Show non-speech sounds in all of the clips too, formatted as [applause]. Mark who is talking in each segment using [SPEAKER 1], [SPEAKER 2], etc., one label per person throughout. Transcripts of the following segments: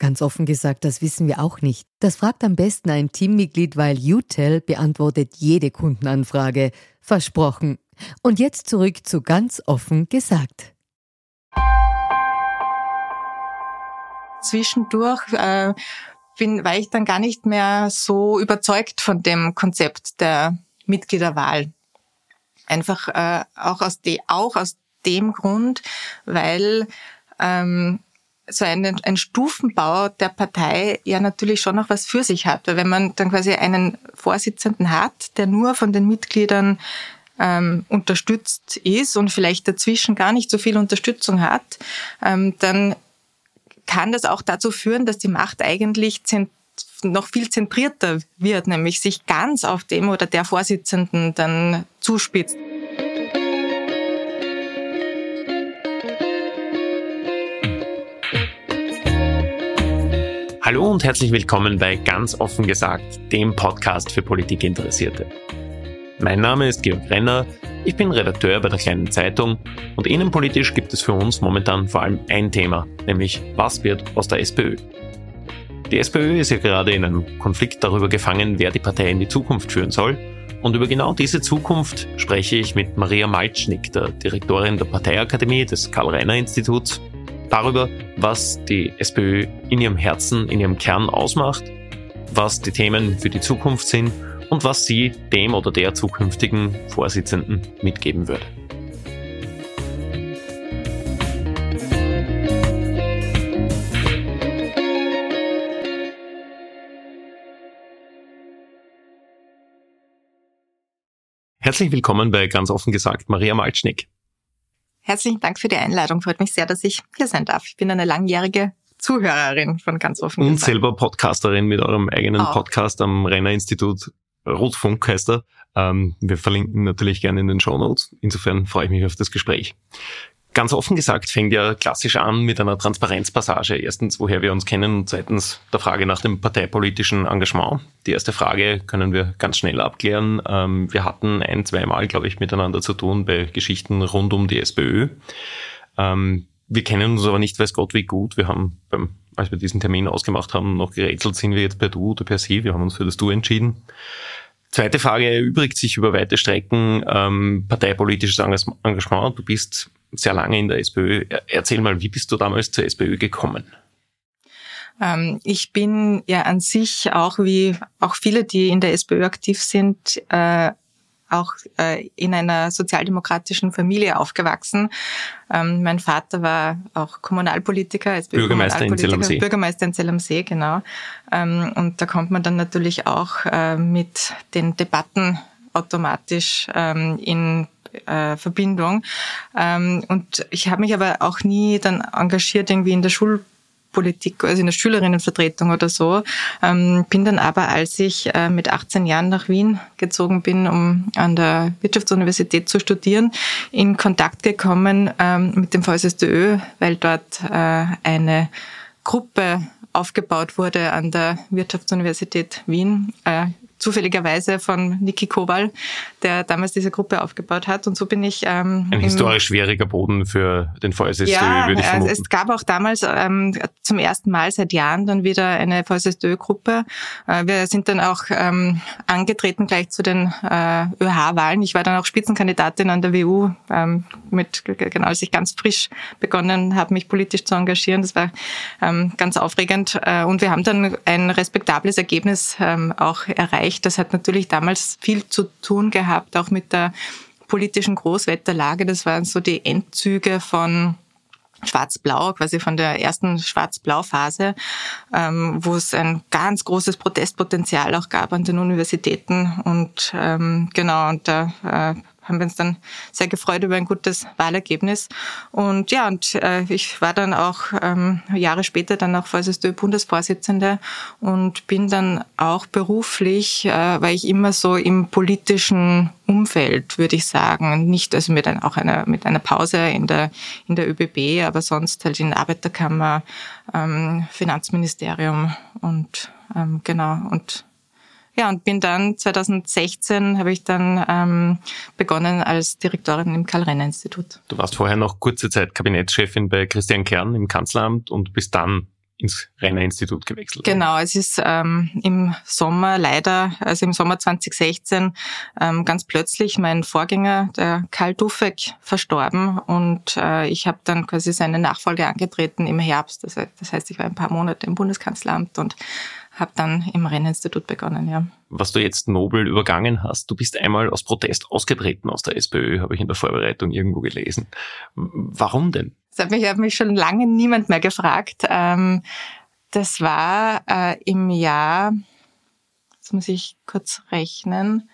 [SPEAKER 1] Ganz offen gesagt, das wissen wir auch nicht. Das fragt am besten ein Teammitglied, weil UTEL beantwortet jede Kundenanfrage. Versprochen. Und jetzt zurück zu ganz offen gesagt.
[SPEAKER 2] Zwischendurch äh, bin, war ich dann gar nicht mehr so überzeugt von dem Konzept der Mitgliederwahl. Einfach äh, auch, aus de, auch aus dem Grund, weil ähm, so ein, ein Stufenbau der Partei ja natürlich schon noch was für sich hat. Weil wenn man dann quasi einen Vorsitzenden hat, der nur von den Mitgliedern ähm, unterstützt ist und vielleicht dazwischen gar nicht so viel Unterstützung hat, ähm, dann kann das auch dazu führen, dass die Macht eigentlich noch viel zentrierter wird, nämlich sich ganz auf dem oder der Vorsitzenden dann zuspitzt.
[SPEAKER 3] Hallo und herzlich willkommen bei Ganz offen gesagt, dem Podcast für Politikinteressierte. Mein Name ist Georg Renner, ich bin Redakteur bei der Kleinen Zeitung und innenpolitisch gibt es für uns momentan vor allem ein Thema, nämlich was wird aus der SPÖ? Die SPÖ ist ja gerade in einem Konflikt darüber gefangen, wer die Partei in die Zukunft führen soll. Und über genau diese Zukunft spreche ich mit Maria Malcznik, der Direktorin der Parteiakademie des Karl-Reiner-Instituts darüber, was die SPÖ in ihrem Herzen, in ihrem Kern ausmacht, was die Themen für die Zukunft sind und was sie dem oder der zukünftigen Vorsitzenden mitgeben würde. Herzlich willkommen bei ganz offen gesagt Maria Malcznik.
[SPEAKER 2] Herzlichen Dank für die Einladung. Freut mich sehr, dass ich hier sein darf. Ich bin eine langjährige Zuhörerin von ganz offen.
[SPEAKER 3] Und gesagt. selber Podcasterin mit eurem eigenen auch. Podcast am Renner Institut. Rotfunk heißt er. Ähm, wir verlinken natürlich gerne in den Show Notes. Insofern freue ich mich auf das Gespräch. Ganz offen gesagt fängt ja klassisch an mit einer Transparenzpassage. Erstens, woher wir uns kennen und zweitens der Frage nach dem parteipolitischen Engagement. Die erste Frage können wir ganz schnell abklären. Ähm, wir hatten ein, zweimal, glaube ich, miteinander zu tun bei Geschichten rund um die SPÖ. Ähm, wir kennen uns aber nicht, weiß Gott, wie gut. Wir haben beim, als wir diesen Termin ausgemacht haben, noch gerätselt, sind wir jetzt per Du oder per Sie. Wir haben uns für das Du entschieden. Zweite Frage erübrigt sich über weite Strecken ähm, parteipolitisches Engagement. Du bist sehr lange in der SPÖ. Erzähl mal, wie bist du damals zur SPÖ gekommen?
[SPEAKER 2] Ähm, ich bin ja an sich auch wie auch viele, die in der SPÖ aktiv sind, äh, auch äh, in einer sozialdemokratischen Familie aufgewachsen. Ähm, mein Vater war auch Kommunalpolitiker,
[SPEAKER 3] als Bürgermeister in Zell am See.
[SPEAKER 2] Bürgermeister in Zell am See, genau. Ähm, und da kommt man dann natürlich auch äh, mit den Debatten automatisch in äh, Verbindung. Ähm, und ich habe mich aber auch nie dann engagiert irgendwie in der Schulpolitik, also in der Schülerinnenvertretung oder so. Ähm, bin dann aber, als ich äh, mit 18 Jahren nach Wien gezogen bin, um an der Wirtschaftsuniversität zu studieren, in Kontakt gekommen ähm, mit dem VSSDÖ, weil dort äh, eine Gruppe aufgebaut wurde an der Wirtschaftsuniversität Wien, äh, zufälligerweise von Niki Kowal, der damals diese Gruppe aufgebaut hat. Und so bin ich. Ähm,
[SPEAKER 3] Ein historisch schwieriger Boden für den VSSD, ja, würde ich vermuten.
[SPEAKER 2] Es gab auch damals ähm, zum ersten Mal seit Jahren dann wieder eine VSSD-Gruppe. Äh, wir sind dann auch ähm, angetreten gleich zu den äh, ÖH-Wahlen. Ich war dann auch Spitzenkandidatin an der WU, ähm, mit, genau als ich ganz frisch begonnen habe, mich politisch zu engagieren. Das war ähm, ganz aufregend. Äh, und wir haben dann ein respektables Ergebnis ähm, auch erreicht erreicht. Das hat natürlich damals viel zu tun gehabt, auch mit der politischen Großwetterlage. Das waren so die Endzüge von Schwarz-Blau, quasi von der ersten Schwarz-Blau-Phase, ähm, wo es ein ganz großes Protestpotenzial auch gab an den Universitäten. Und ähm, genau, und da äh, haben wir uns dann sehr gefreut über ein gutes Wahlergebnis. Und ja, und äh, ich war dann auch ähm, Jahre später dann auch VSSD-Bundesvorsitzende und bin dann auch beruflich, äh, weil ich immer so im politischen Umfeld, würde ich sagen, nicht also mit einer, auch einer mit einer Pause in der in der ÖBB, aber sonst halt in der Arbeiterkammer, ähm, Finanzministerium und ähm, genau und ja, und bin dann 2016 habe ich dann ähm, begonnen als Direktorin im Karl-Renner-Institut.
[SPEAKER 3] Du warst vorher noch kurze Zeit Kabinettschefin bei Christian Kern im Kanzleramt und bist dann ins Renner-Institut gewechselt.
[SPEAKER 2] Genau, es ist ähm, im Sommer leider, also im Sommer 2016, ähm, ganz plötzlich mein Vorgänger, der Karl Dufek, verstorben und äh, ich habe dann quasi seine Nachfolge angetreten im Herbst. Das, das heißt, ich war ein paar Monate im Bundeskanzleramt und habe dann im Renninstitut begonnen, ja.
[SPEAKER 3] Was du jetzt nobel übergangen hast, du bist einmal aus Protest ausgetreten aus der SPÖ, habe ich in der Vorbereitung irgendwo gelesen. Warum denn?
[SPEAKER 2] Das hat mich, hat mich schon lange niemand mehr gefragt. Ähm, das war äh, im Jahr, jetzt muss ich kurz rechnen,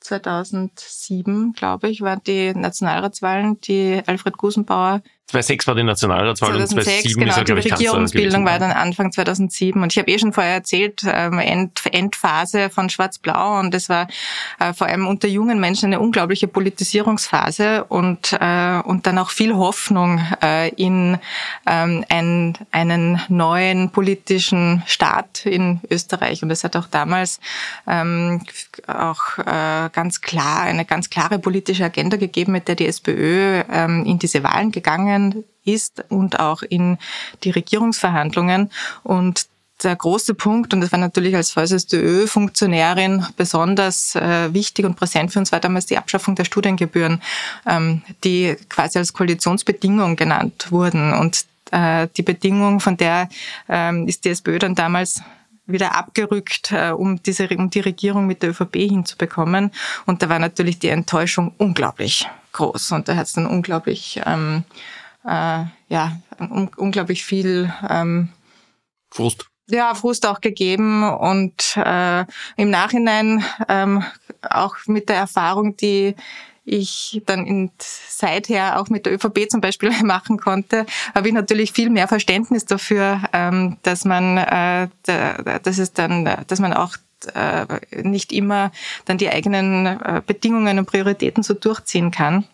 [SPEAKER 2] 2007, glaube ich, waren die Nationalratswahlen, die Alfred Gusenbauer
[SPEAKER 3] 2006 war die Nationalratswahl
[SPEAKER 2] 2006, und 2007 genau, ist er, die Regierungsbildung war dann Anfang 2007 und ich habe eh schon vorher erzählt, ähm, End, Endphase von Schwarz-Blau. Und es war äh, vor allem unter jungen Menschen eine unglaubliche Politisierungsphase und äh, und dann auch viel Hoffnung äh, in ähm, ein, einen neuen politischen Staat in Österreich. Und es hat auch damals ähm, auch äh, ganz klar eine ganz klare politische Agenda gegeben, mit der die SPÖ ähm, in diese Wahlen gegangen gegangen ist und auch in die Regierungsverhandlungen. Und der große Punkt, und das war natürlich als VSSDÖ-Funktionärin besonders äh, wichtig und präsent für uns, war damals die Abschaffung der Studiengebühren, ähm, die quasi als Koalitionsbedingung genannt wurden. Und äh, die Bedingung, von der ähm, ist die SPÖ dann damals wieder abgerückt, äh, um, diese, um die Regierung mit der ÖVP hinzubekommen. Und da war natürlich die Enttäuschung unglaublich groß. Und da hat es dann unglaublich ähm, äh, ja, un unglaublich viel ähm,
[SPEAKER 3] Frust.
[SPEAKER 2] Ja, Frust auch gegeben und äh, im Nachhinein ähm, auch mit der Erfahrung, die ich dann in seither auch mit der ÖVP zum Beispiel [laughs] machen konnte, habe ich natürlich viel mehr Verständnis dafür, ähm, dass man, äh, dass es dann, dass man auch äh, nicht immer dann die eigenen äh, Bedingungen und Prioritäten so durchziehen kann.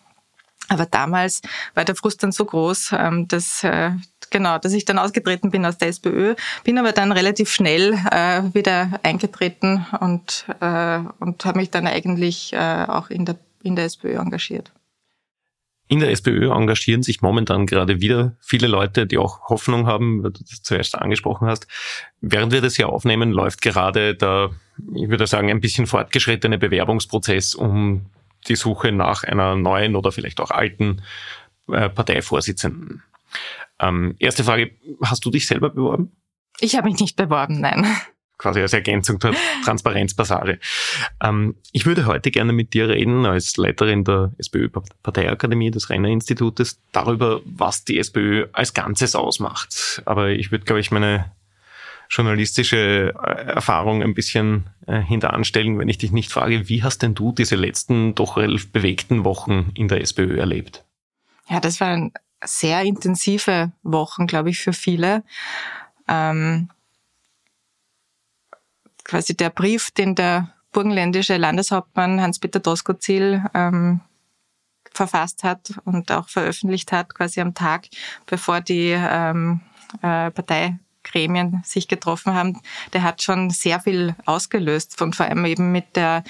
[SPEAKER 2] Aber damals war der Frust dann so groß, ähm, dass äh, genau, dass ich dann ausgetreten bin aus der SPÖ, bin aber dann relativ schnell äh, wieder eingetreten und äh, und habe mich dann eigentlich auch in der in der SPÖ engagiert.
[SPEAKER 3] In der SPÖ engagieren sich momentan gerade wieder viele Leute, die auch Hoffnung haben, weil du das zuerst angesprochen hast. Während wir das hier aufnehmen, läuft gerade der, ich würde sagen, ein bisschen fortgeschrittene Bewerbungsprozess um die Suche nach einer neuen oder vielleicht auch alten äh, Parteivorsitzenden. Ähm, erste Frage, hast du dich selber beworben?
[SPEAKER 2] Ich habe mich nicht beworben, nein.
[SPEAKER 3] Quasi als Ergänzung zur Transparenzpassage. Ähm, ich würde heute gerne mit dir reden, als Leiterin der SPÖ-Parteiakademie des Renner Institutes, darüber, was die SPÖ als Ganzes ausmacht. Aber ich würde, glaube ich, meine journalistische äh, Erfahrung ein bisschen äh, hinteranstellen, wenn ich dich nicht frage, wie hast denn du diese letzten doch relativ bewegten Wochen in der SPÖ erlebt?
[SPEAKER 2] Ja, das waren sehr intensive Wochen, glaube ich, für viele. Ähm, quasi der Brief, den der burgenländische Landeshauptmann Hans-Peter Doskozil ähm, verfasst hat und auch veröffentlicht hat, quasi am Tag, bevor die ähm, äh, Partei Gremien sich getroffen haben, der hat schon sehr viel ausgelöst und vor allem eben mit der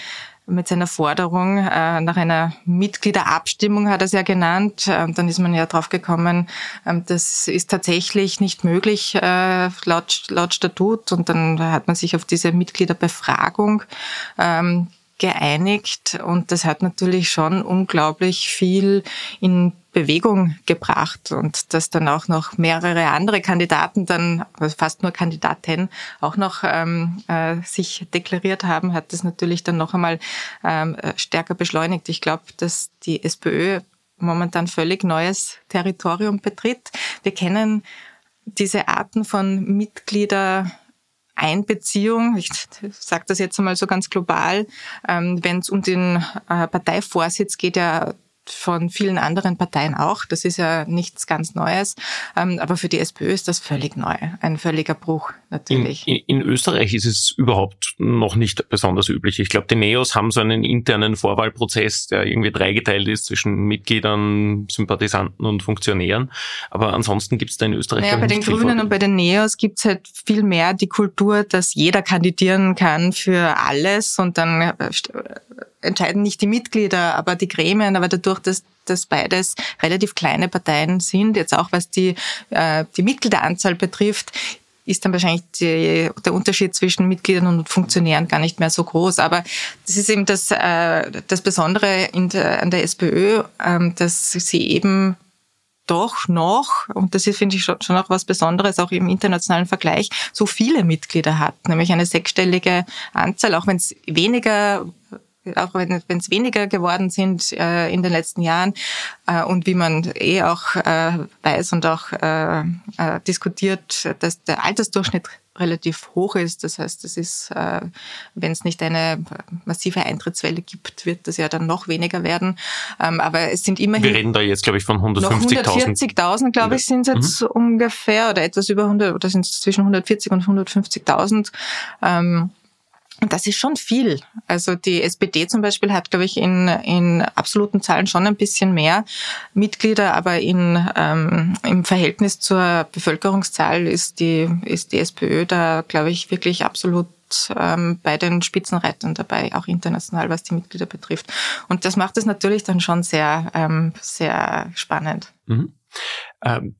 [SPEAKER 2] mit seiner Forderung äh, nach einer Mitgliederabstimmung hat er es ja genannt. Ähm, dann ist man ja drauf gekommen, ähm, das ist tatsächlich nicht möglich äh, laut, laut Statut. Und dann hat man sich auf diese Mitgliederbefragung ähm, geeinigt und das hat natürlich schon unglaublich viel in Bewegung gebracht und dass dann auch noch mehrere andere Kandidaten dann, also fast nur Kandidaten, auch noch ähm, äh, sich deklariert haben, hat das natürlich dann noch einmal ähm, stärker beschleunigt. Ich glaube, dass die SPÖ momentan völlig neues Territorium betritt. Wir kennen diese Arten von Mitgliedereinbeziehung, ich sage das jetzt einmal so ganz global, ähm, wenn es um den äh, Parteivorsitz geht, ja von vielen anderen Parteien auch. Das ist ja nichts ganz Neues. Ähm, aber für die SPÖ ist das völlig neu. Ein völliger Bruch natürlich.
[SPEAKER 3] In, in, in Österreich ist es überhaupt noch nicht besonders üblich. Ich glaube, die Neos haben so einen internen Vorwahlprozess, der irgendwie dreigeteilt ist zwischen Mitgliedern, Sympathisanten und Funktionären. Aber ansonsten gibt es da in Österreich
[SPEAKER 2] naja, bei den Grünen und bei den Neos gibt es halt viel mehr die Kultur, dass jeder kandidieren kann für alles und dann äh, entscheiden nicht die Mitglieder, aber die Gremien, aber dadurch, dass dass beides relativ kleine Parteien sind, jetzt auch was die, äh, die Mitgliederanzahl betrifft, ist dann wahrscheinlich die, der Unterschied zwischen Mitgliedern und Funktionären gar nicht mehr so groß. Aber das ist eben das, äh, das Besondere der, an der SPÖ, ähm, dass sie eben doch noch, und das ist, finde ich, schon, schon auch was Besonderes, auch im internationalen Vergleich, so viele Mitglieder hat, nämlich eine sechsstellige Anzahl, auch wenn es weniger auch wenn es weniger geworden sind äh, in den letzten Jahren äh, und wie man eh auch äh, weiß und auch äh, äh, diskutiert, dass der Altersdurchschnitt relativ hoch ist. Das heißt, es ist, äh, wenn es nicht eine massive Eintrittswelle gibt, wird das ja dann noch weniger werden. Ähm, aber es sind immerhin.
[SPEAKER 3] Wir reden da jetzt, glaube ich, von 150.000.
[SPEAKER 2] 140.000, glaube ich, sind es jetzt mhm. ungefähr oder etwas über 100 oder sind es zwischen 140 und 150.000. Ähm, das ist schon viel. Also die SPD zum Beispiel hat, glaube ich, in, in absoluten Zahlen schon ein bisschen mehr Mitglieder, aber in, ähm, im Verhältnis zur Bevölkerungszahl ist die, ist die SPÖ da, glaube ich, wirklich absolut ähm, bei den Spitzenreitern dabei, auch international, was die Mitglieder betrifft. Und das macht es natürlich dann schon sehr, ähm, sehr spannend. Mhm.
[SPEAKER 3] Ähm,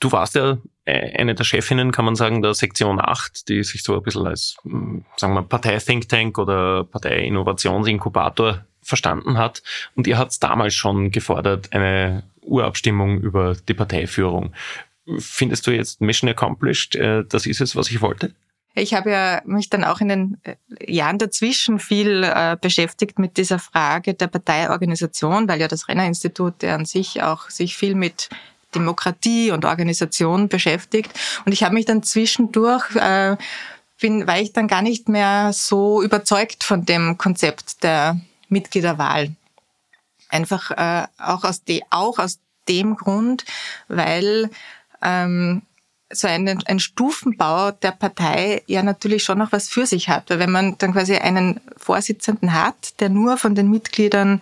[SPEAKER 3] du warst ja eine der Chefinnen, kann man sagen, der Sektion 8, die sich so ein bisschen als, hm, sagen wir, Partei-Think Tank oder Partei-Innovationsinkubator verstanden hat. Und ihr habt damals schon gefordert, eine Urabstimmung über die Parteiführung. Findest du jetzt Mission accomplished? Äh, das ist es, was ich wollte?
[SPEAKER 2] Ich habe ja mich dann auch in den äh, Jahren dazwischen viel äh, beschäftigt mit dieser Frage der Parteiorganisation, weil ja das Renner-Institut ja an sich auch sich viel mit Demokratie und Organisation beschäftigt. Und ich habe mich dann zwischendurch, äh, bin, war ich dann gar nicht mehr so überzeugt von dem Konzept der Mitgliederwahl. Einfach äh, auch, aus de, auch aus dem Grund, weil ähm, so ein, ein Stufenbau der Partei ja natürlich schon noch was für sich hat. Weil wenn man dann quasi einen Vorsitzenden hat, der nur von den Mitgliedern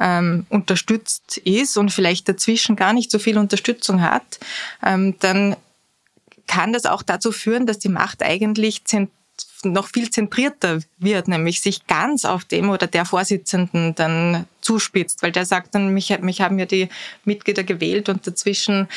[SPEAKER 2] ähm, unterstützt ist und vielleicht dazwischen gar nicht so viel Unterstützung hat, ähm, dann kann das auch dazu führen, dass die Macht eigentlich noch viel zentrierter wird, nämlich sich ganz auf dem oder der Vorsitzenden dann zuspitzt, weil der sagt dann, mich, mich haben ja die Mitglieder gewählt und dazwischen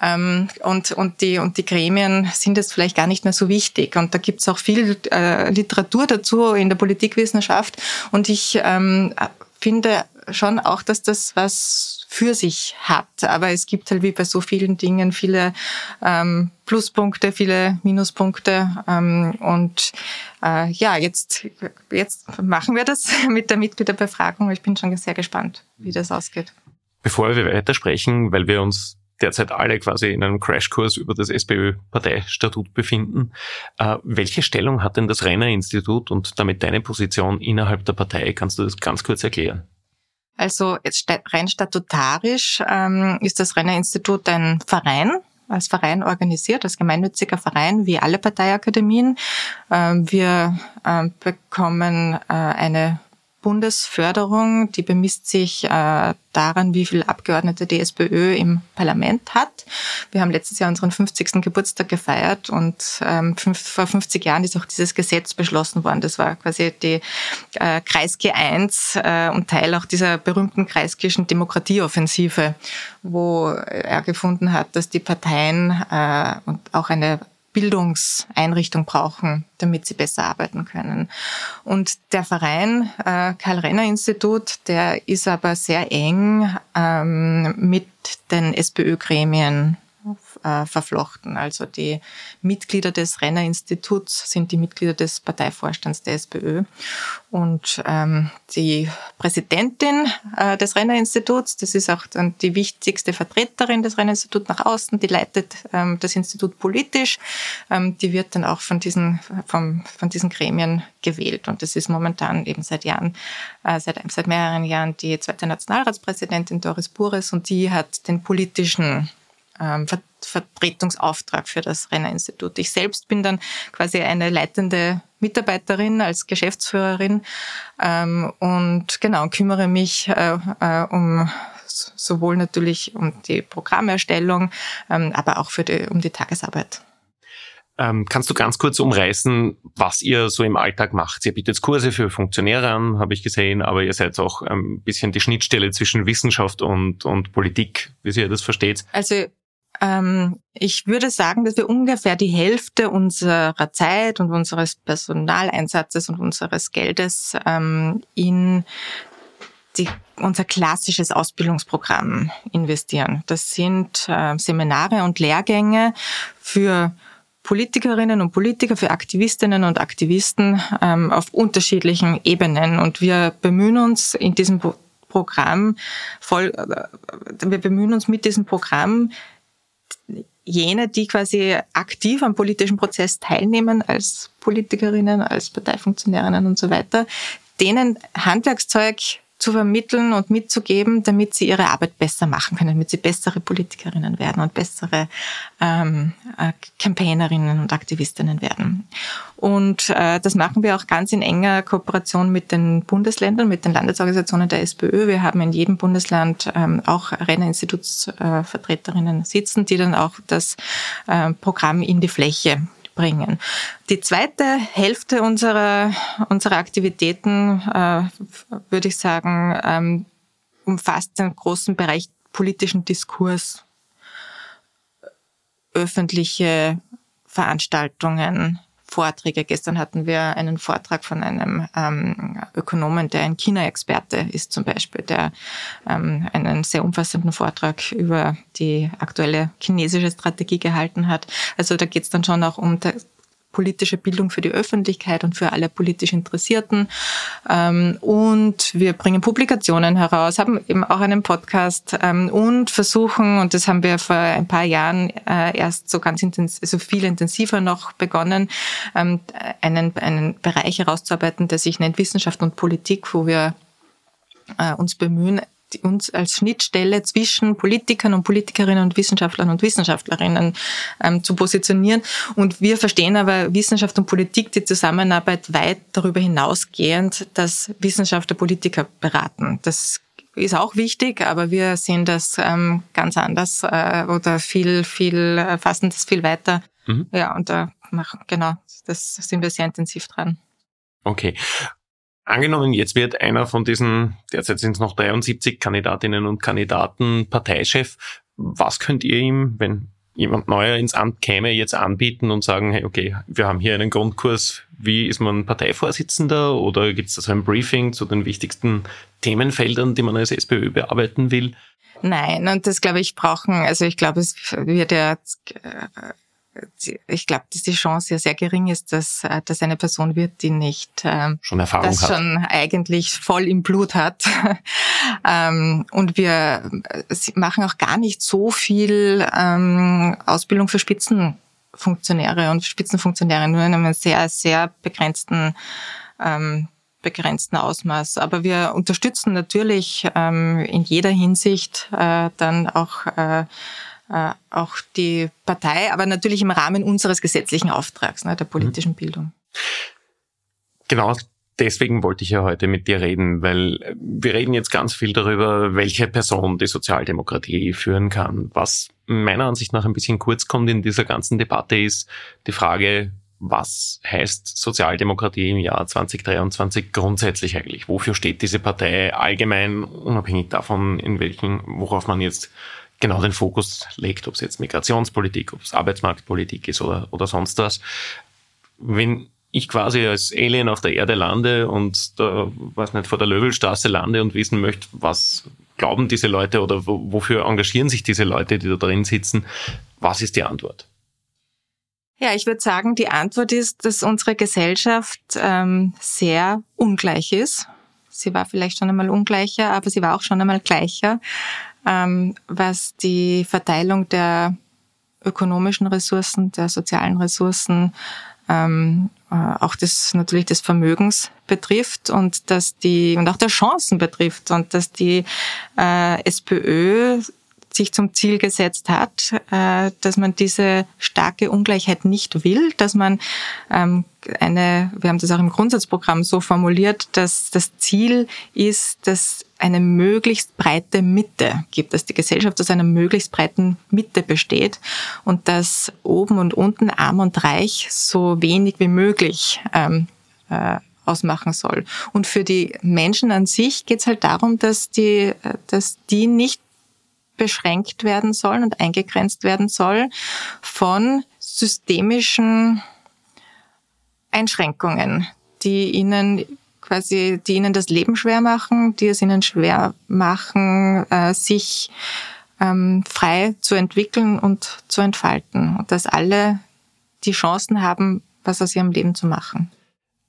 [SPEAKER 2] ähm, und, und, die, und die Gremien sind jetzt vielleicht gar nicht mehr so wichtig. Und da gibt's auch viel äh, Literatur dazu in der Politikwissenschaft. Und ich ähm, finde schon auch, dass das was für sich hat. Aber es gibt halt wie bei so vielen Dingen viele ähm, Pluspunkte, viele Minuspunkte. Ähm, und äh, ja, jetzt, jetzt machen wir das [laughs] mit der Mitgliederbefragung. Ich bin schon sehr gespannt, wie das ausgeht.
[SPEAKER 3] Bevor wir weitersprechen, weil wir uns derzeit alle quasi in einem Crashkurs über das SPÖ-Parteistatut befinden. Äh, welche Stellung hat denn das Renner-Institut und damit deine Position innerhalb der Partei? Kannst du das ganz kurz erklären?
[SPEAKER 2] Also rein statutarisch ähm, ist das Renner-Institut ein Verein, als Verein organisiert, als gemeinnütziger Verein, wie alle Parteiakademien. Ähm, wir ähm, bekommen äh, eine Bundesförderung, die bemisst sich äh, daran, wie viele Abgeordnete die SPÖ im Parlament hat. Wir haben letztes Jahr unseren 50. Geburtstag gefeiert und ähm, fünf, vor 50 Jahren ist auch dieses Gesetz beschlossen worden. Das war quasi die äh, Kreisky 1 äh, und Teil auch dieser berühmten kreiskischen Demokratieoffensive, wo er gefunden hat, dass die Parteien äh, und auch eine Bildungseinrichtung brauchen, damit sie besser arbeiten können. Und der Verein äh, Karl-Renner-Institut, der ist aber sehr eng ähm, mit den SPÖ-Gremien äh, verflochten. Also die Mitglieder des Renner Instituts sind die Mitglieder des Parteivorstands der SPÖ. Und ähm, die Präsidentin äh, des Renner Instituts, das ist auch dann die wichtigste Vertreterin des Renner Instituts nach außen, die leitet ähm, das Institut politisch, ähm, die wird dann auch von diesen vom, von diesen Gremien gewählt. Und das ist momentan eben seit Jahren äh, seit seit mehreren Jahren die zweite Nationalratspräsidentin Doris Bures. Und die hat den politischen ähm, Vertretungsauftrag für das Renner-Institut. Ich selbst bin dann quasi eine leitende Mitarbeiterin als Geschäftsführerin ähm, und genau kümmere mich äh, äh, um sowohl natürlich um die Programmerstellung, ähm, aber auch für die, um die Tagesarbeit.
[SPEAKER 3] Ähm, kannst du ganz kurz umreißen, was ihr so im Alltag macht? Ihr bietet Kurse für Funktionäre an, habe ich gesehen, aber ihr seid auch ein bisschen die Schnittstelle zwischen Wissenschaft und, und Politik, wie ihr das versteht.
[SPEAKER 2] Also ähm, ich würde sagen, dass wir ungefähr die Hälfte unserer Zeit und unseres Personaleinsatzes und unseres Geldes ähm, in die, unser klassisches Ausbildungsprogramm investieren. Das sind äh, Seminare und Lehrgänge für Politikerinnen und Politiker, für Aktivistinnen und Aktivisten ähm, auf unterschiedlichen Ebenen. Und wir bemühen uns in diesem Programm voll, äh, wir bemühen uns mit diesem Programm jene, die quasi aktiv am politischen Prozess teilnehmen, als Politikerinnen, als Parteifunktionärinnen und so weiter, denen Handwerkszeug zu vermitteln und mitzugeben, damit sie ihre Arbeit besser machen können, damit sie bessere Politikerinnen werden und bessere ähm, äh, Campaignerinnen und Aktivistinnen werden. Und äh, das machen wir auch ganz in enger Kooperation mit den Bundesländern, mit den Landesorganisationen der SPÖ. Wir haben in jedem Bundesland ähm, auch Renner-Institutsvertreterinnen äh, sitzen, die dann auch das äh, Programm in die Fläche bringen. Die zweite Hälfte unserer, unserer Aktivitäten, äh, würde ich sagen, ähm, umfasst den großen Bereich politischen Diskurs, öffentliche Veranstaltungen, Vorträge. Gestern hatten wir einen Vortrag von einem ähm, Ökonomen, der ein China-Experte ist zum Beispiel, der ähm, einen sehr umfassenden Vortrag über die aktuelle chinesische Strategie gehalten hat. Also da geht es dann schon auch um politische Bildung für die Öffentlichkeit und für alle politisch Interessierten. Ähm, und wir bringen Publikationen heraus, haben eben auch einen Podcast ähm, und versuchen, und das haben wir vor ein paar Jahren äh, erst so ganz intensiv, so viel intensiver noch begonnen, ähm, einen, einen Bereich herauszuarbeiten, der sich nennt Wissenschaft und Politik, wo wir äh, uns bemühen, uns als Schnittstelle zwischen Politikern und Politikerinnen und Wissenschaftlern und Wissenschaftlerinnen ähm, zu positionieren. Und wir verstehen aber Wissenschaft und Politik, die Zusammenarbeit weit darüber hinausgehend, dass Wissenschaftler Politiker beraten. Das ist auch wichtig, aber wir sehen das ähm, ganz anders äh, oder viel, viel, äh, fassen das viel weiter. Mhm. Ja, und da machen, genau, das sind wir sehr intensiv dran.
[SPEAKER 3] Okay. Angenommen, jetzt wird einer von diesen, derzeit sind es noch 73 Kandidatinnen und Kandidaten, Parteichef. Was könnt ihr ihm, wenn jemand neuer ins Amt käme, jetzt anbieten und sagen, hey, okay, wir haben hier einen Grundkurs, wie ist man Parteivorsitzender oder gibt es da so ein Briefing zu den wichtigsten Themenfeldern, die man als SPÖ bearbeiten will?
[SPEAKER 2] Nein, und das glaube ich brauchen, also ich glaube, es wird ja ich glaube, dass die Chance ja sehr gering ist, dass, äh, dass eine Person wird, die nicht
[SPEAKER 3] ähm, schon Erfahrung das
[SPEAKER 2] hat. schon eigentlich voll im Blut hat. [laughs] ähm, und wir äh, machen auch gar nicht so viel ähm, Ausbildung für Spitzenfunktionäre und Spitzenfunktionäre, nur in einem sehr, sehr begrenzten ähm, begrenzten Ausmaß. Aber wir unterstützen natürlich ähm, in jeder Hinsicht äh, dann auch äh, äh, auch die Partei, aber natürlich im Rahmen unseres gesetzlichen Auftrags, ne, der politischen mhm. Bildung.
[SPEAKER 3] Genau, deswegen wollte ich ja heute mit dir reden, weil wir reden jetzt ganz viel darüber, welche Person die Sozialdemokratie führen kann. Was meiner Ansicht nach ein bisschen kurz kommt in dieser ganzen Debatte ist die Frage, was heißt Sozialdemokratie im Jahr 2023 grundsätzlich eigentlich? Wofür steht diese Partei allgemein, unabhängig davon, in welchen, worauf man jetzt genau den Fokus legt, ob es jetzt Migrationspolitik, ob es Arbeitsmarktpolitik ist oder, oder sonst was. Wenn ich quasi als Alien auf der Erde lande und da, weiß nicht, vor der Löwelstraße lande und wissen möchte, was glauben diese Leute oder wofür engagieren sich diese Leute, die da drin sitzen? Was ist die Antwort?
[SPEAKER 2] Ja, ich würde sagen, die Antwort ist, dass unsere Gesellschaft ähm, sehr ungleich ist. Sie war vielleicht schon einmal ungleicher, aber sie war auch schon einmal gleicher, ähm, was die Verteilung der ökonomischen Ressourcen, der sozialen Ressourcen, ähm, äh, auch des natürlich des Vermögens betrifft und dass die und auch der Chancen betrifft und dass die äh, SPÖ sich zum Ziel gesetzt hat, äh, dass man diese starke Ungleichheit nicht will, dass man ähm, eine, wir haben das auch im Grundsatzprogramm so formuliert, dass das Ziel ist, dass eine möglichst breite Mitte gibt, dass die Gesellschaft aus einer möglichst breiten Mitte besteht und dass oben und unten, arm und reich, so wenig wie möglich ähm, äh, ausmachen soll. Und für die Menschen an sich geht es halt darum, dass die, äh, dass die nicht beschränkt werden sollen und eingegrenzt werden soll von systemischen Einschränkungen, die ihnen quasi, die ihnen das Leben schwer machen, die es ihnen schwer machen, äh, sich ähm, frei zu entwickeln und zu entfalten. Und dass alle die Chancen haben, was aus ihrem Leben zu machen.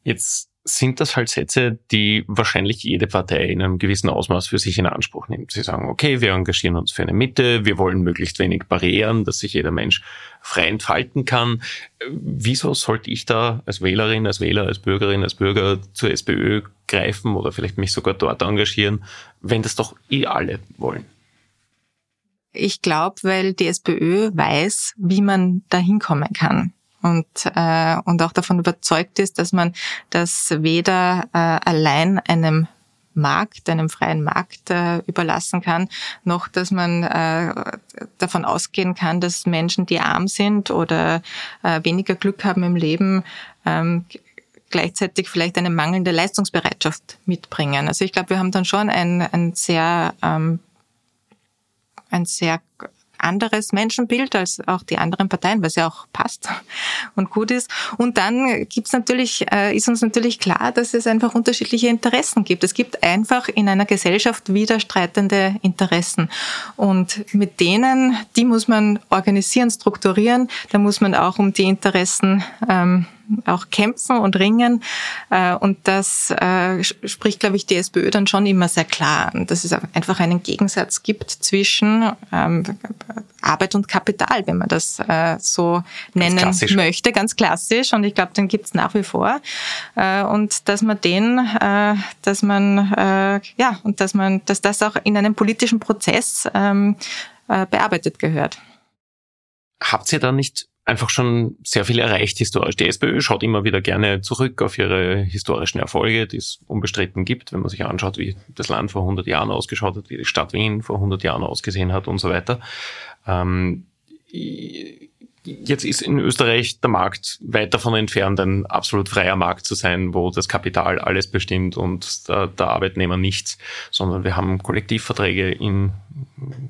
[SPEAKER 3] Jetzt sind das halt Sätze, die wahrscheinlich jede Partei in einem gewissen Ausmaß für sich in Anspruch nimmt. Sie sagen, okay, wir engagieren uns für eine Mitte, wir wollen möglichst wenig Barrieren, dass sich jeder Mensch frei entfalten kann. Wieso sollte ich da als Wählerin, als Wähler, als Bürgerin, als Bürger zur SPÖ greifen oder vielleicht mich sogar dort engagieren, wenn das doch eh alle wollen?
[SPEAKER 2] Ich glaube, weil die SPÖ weiß, wie man da hinkommen kann und, äh, und auch davon überzeugt ist, dass man das weder äh, allein einem Markt, einem freien Markt äh, überlassen kann, noch dass man äh, davon ausgehen kann, dass Menschen, die arm sind oder äh, weniger Glück haben im Leben, ähm, gleichzeitig vielleicht eine mangelnde Leistungsbereitschaft mitbringen. Also ich glaube, wir haben dann schon ein, ein sehr ähm, ein sehr anderes Menschenbild als auch die anderen Parteien, was ja auch passt [laughs] und gut ist. Und dann gibt's natürlich, äh, ist uns natürlich klar, dass es einfach unterschiedliche Interessen gibt. Es gibt einfach in einer Gesellschaft widerstreitende Interessen. Und mit denen, die muss man organisieren, strukturieren. Da muss man auch um die Interessen ähm, auch kämpfen und ringen. Äh, und das äh, spricht, glaube ich, die SPÖ dann schon immer sehr klar an, dass es einfach einen Gegensatz gibt zwischen ähm, Arbeit und Kapital, wenn man das äh, so nennen ganz möchte, ganz klassisch. Und ich glaube, den gibt's nach wie vor. Und dass man den, dass man, ja, und dass man, dass das auch in einem politischen Prozess ähm, bearbeitet gehört.
[SPEAKER 3] Habt ihr da nicht einfach schon sehr viel erreicht historisch. Die SPÖ schaut immer wieder gerne zurück auf ihre historischen Erfolge, die es unbestritten gibt, wenn man sich anschaut, wie das Land vor 100 Jahren ausgeschaut hat, wie die Stadt Wien vor 100 Jahren ausgesehen hat und so weiter. Ähm, Jetzt ist in Österreich der Markt weit davon entfernt, ein absolut freier Markt zu sein, wo das Kapital alles bestimmt und der, der Arbeitnehmer nichts, sondern wir haben Kollektivverträge in,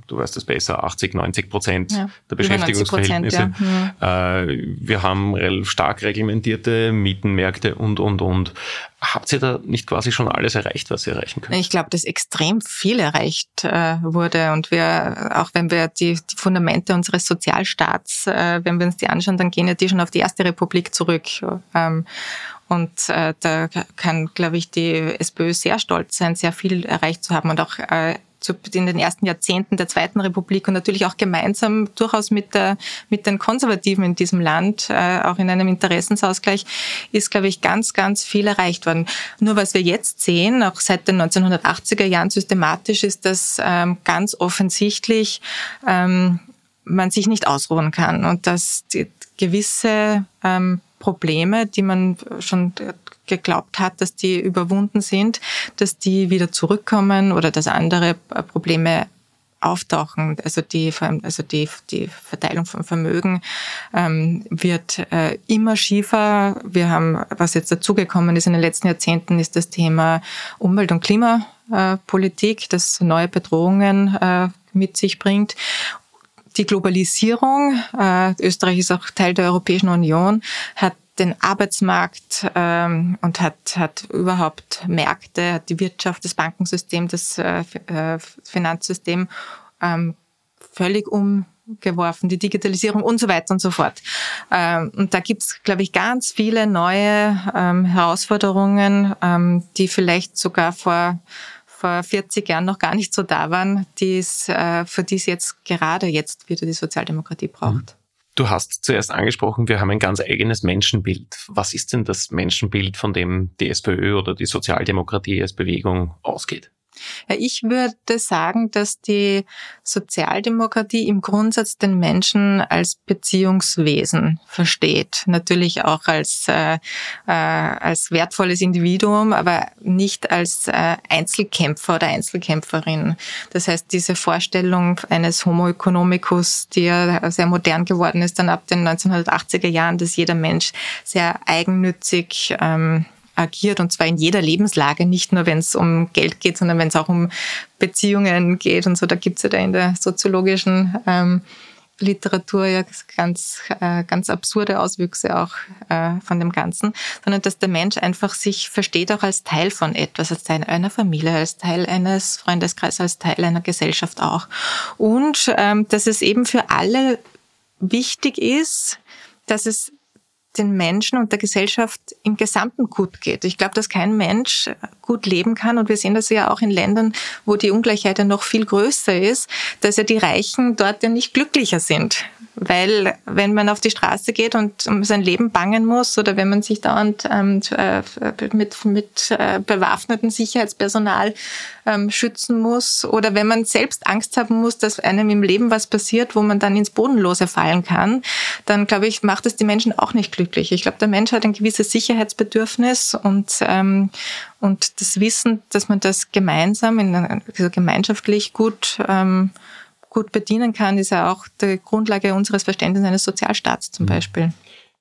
[SPEAKER 3] du weißt es besser, 80, 90 Prozent ja, der Beschäftigungsverhältnisse. Ja. Äh, wir haben stark reglementierte Mietenmärkte und, und, und. Habt ihr da nicht quasi schon alles erreicht, was ihr erreichen könnt?
[SPEAKER 2] Ich glaube, dass extrem viel erreicht äh, wurde und wir, auch wenn wir die, die Fundamente unseres Sozialstaats, äh, wenn wir uns die anschauen, dann gehen ja die schon auf die erste Republik zurück. Ähm, und äh, da kann, glaube ich, die SPÖ sehr stolz sein, sehr viel erreicht zu haben und auch äh, in den ersten Jahrzehnten der Zweiten Republik und natürlich auch gemeinsam durchaus mit, der, mit den Konservativen in diesem Land, äh, auch in einem Interessensausgleich, ist, glaube ich, ganz, ganz viel erreicht worden. Nur was wir jetzt sehen, auch seit den 1980er Jahren systematisch, ist, dass ähm, ganz offensichtlich ähm, man sich nicht ausruhen kann und dass gewisse ähm, Probleme, die man schon geglaubt hat, dass die überwunden sind, dass die wieder zurückkommen oder dass andere Probleme auftauchen. Also die, also die, die Verteilung von Vermögen ähm, wird äh, immer schiefer. Wir haben, was jetzt dazugekommen ist in den letzten Jahrzehnten, ist das Thema Umwelt- und Klimapolitik, das neue Bedrohungen äh, mit sich bringt. Die Globalisierung, äh, Österreich ist auch Teil der Europäischen Union, hat den Arbeitsmarkt ähm, und hat, hat überhaupt Märkte, hat die Wirtschaft, das Bankensystem, das äh, äh, Finanzsystem ähm, völlig umgeworfen, die Digitalisierung und so weiter und so fort. Ähm, und da gibt's, glaube ich, ganz viele neue ähm, Herausforderungen, ähm, die vielleicht sogar vor vor 40 Jahren noch gar nicht so da waren, die's, äh, für die es jetzt gerade jetzt wieder die Sozialdemokratie braucht.
[SPEAKER 3] Du hast zuerst angesprochen, wir haben ein ganz eigenes Menschenbild. Was ist denn das Menschenbild, von dem die SPÖ oder die Sozialdemokratie als Bewegung ausgeht?
[SPEAKER 2] Ich würde sagen, dass die Sozialdemokratie im Grundsatz den Menschen als Beziehungswesen versteht. Natürlich auch als, äh, äh, als wertvolles Individuum, aber nicht als äh, Einzelkämpfer oder Einzelkämpferin. Das heißt, diese Vorstellung eines Homo economicus, die ja sehr modern geworden ist, dann ab den 1980er Jahren, dass jeder Mensch sehr eigennützig ähm, agiert und zwar in jeder Lebenslage, nicht nur wenn es um Geld geht, sondern wenn es auch um Beziehungen geht und so. Da gibt es ja da in der soziologischen ähm, Literatur ja ganz, äh, ganz absurde Auswüchse auch äh, von dem Ganzen, sondern dass der Mensch einfach sich versteht auch als Teil von etwas, als Teil einer Familie, als Teil eines Freundeskreises, als Teil einer Gesellschaft auch. Und ähm, dass es eben für alle wichtig ist, dass es den Menschen und der Gesellschaft im Gesamten gut geht. Ich glaube, dass kein Mensch gut leben kann und wir sehen das ja auch in Ländern, wo die Ungleichheit ja noch viel größer ist, dass ja die Reichen dort ja nicht glücklicher sind. Weil wenn man auf die Straße geht und um sein Leben bangen muss oder wenn man sich dauernd ähm, äh, mit, mit äh, bewaffneten Sicherheitspersonal ähm, schützen muss oder wenn man selbst Angst haben muss, dass einem im Leben was passiert, wo man dann ins Bodenlose fallen kann, dann glaube ich, macht es die Menschen auch nicht glücklich. Ich glaube, der Mensch hat ein gewisses Sicherheitsbedürfnis und, ähm, und das Wissen, dass man das gemeinsam, in, also gemeinschaftlich gut ähm, gut bedienen kann, ist ja auch die Grundlage unseres Verständnisses eines Sozialstaats zum mhm. Beispiel.